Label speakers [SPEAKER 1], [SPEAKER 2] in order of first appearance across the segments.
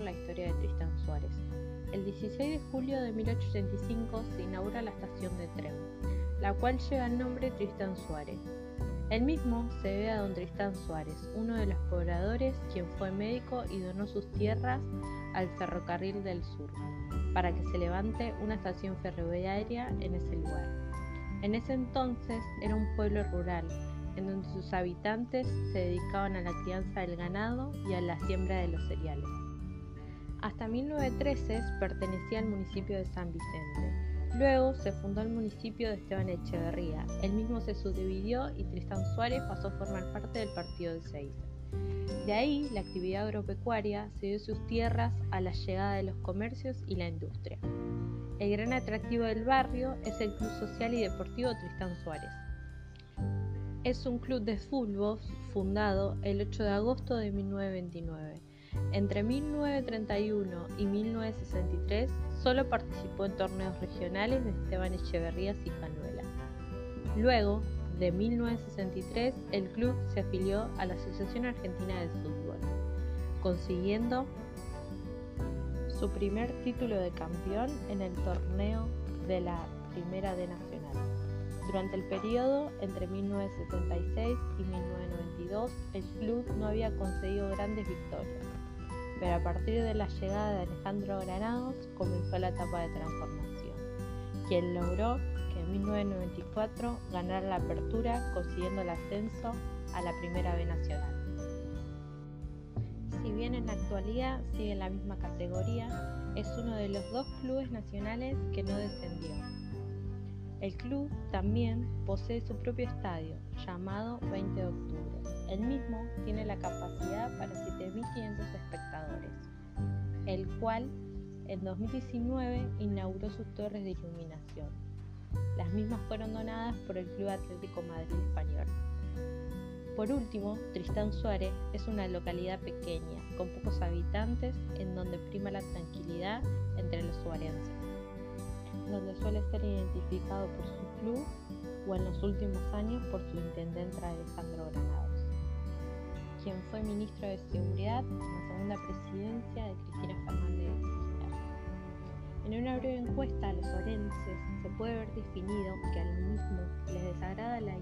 [SPEAKER 1] la historia de Tristán Suárez. El 16 de julio de 1885 se inaugura la estación de tren, la cual lleva el nombre Tristán Suárez. El mismo se debe a don Tristán Suárez, uno de los pobladores quien fue médico y donó sus tierras al ferrocarril del sur, para que se levante una estación ferroviaria en ese lugar. En ese entonces era un pueblo rural, en donde sus habitantes se dedicaban a la crianza del ganado y a la siembra de los cereales. Hasta 1913 pertenecía al municipio de San Vicente. Luego se fundó el municipio de Esteban Echeverría. El mismo se subdividió y Tristán Suárez pasó a formar parte del partido de Seiza. De ahí la actividad agropecuaria se dio sus tierras a la llegada de los comercios y la industria. El gran atractivo del barrio es el Club Social y Deportivo Tristán Suárez. Es un club de fútbol fundado el 8 de agosto de 1929. Entre 1931 y 1963 solo participó en torneos regionales de Esteban Echeverrías y Canuela. Luego, de 1963, el club se afilió a la Asociación Argentina de Fútbol, consiguiendo su primer título de campeón en el torneo de la Primera D Nacional. Durante el periodo entre 1976 y 1992, el club no había conseguido grandes victorias, pero a partir de la llegada de Alejandro Granados comenzó la etapa de transformación, quien logró que en 1994 ganara la apertura consiguiendo el ascenso a la Primera B Nacional. Si bien en la actualidad sigue en la misma categoría, es uno de los dos clubes nacionales que no descendió. El club también posee su propio estadio, llamado 20 de octubre. El mismo tiene la capacidad para 7.500 espectadores, el cual en 2019 inauguró sus torres de iluminación. Las mismas fueron donadas por el Club Atlético Madrid Español. Por último, Tristán Suárez es una localidad pequeña, con pocos habitantes, en donde prima la tranquilidad entre los suarenses donde suele ser identificado por su club o en los últimos años por su intendente Alejandro Granados, quien fue ministro de Seguridad en la segunda presidencia de Cristina Fernández de. En una breve encuesta a los orenses se puede ver definido que al mismo les desagrada la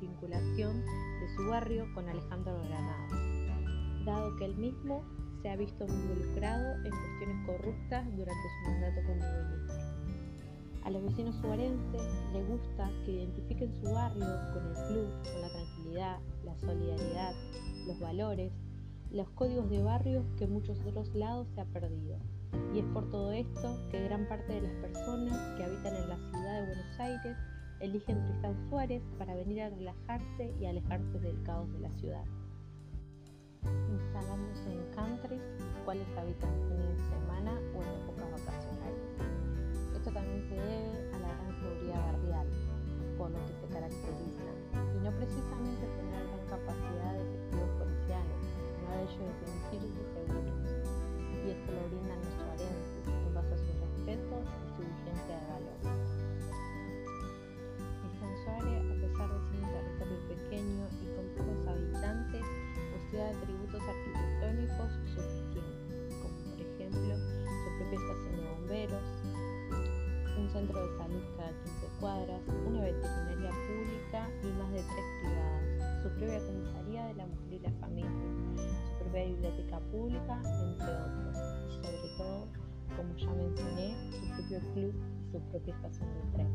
[SPEAKER 1] vinculación de su barrio con Alejandro Granados, dado que el mismo se ha visto involucrado en cuestiones corruptas durante su mandato como ministro. A los vecinos suarenses les gusta identifiquen su barrio con el club, con la tranquilidad, la solidaridad, los valores, los códigos de barrio que en muchos otros lados se ha perdido. Y es por todo esto que gran parte de las personas que habitan en la ciudad de Buenos Aires eligen Tristán Suárez para venir a relajarse y alejarse del caos de la ciudad. Instalándose en countries, los cuales habitan centro de salud cada 15 cuadras, una veterinaria pública y más de tres privadas, su propia comisaría de la mujer y la familia, su propia biblioteca pública, entre otros, y sobre todo, como ya mencioné, su propio club y su propia estación de tren.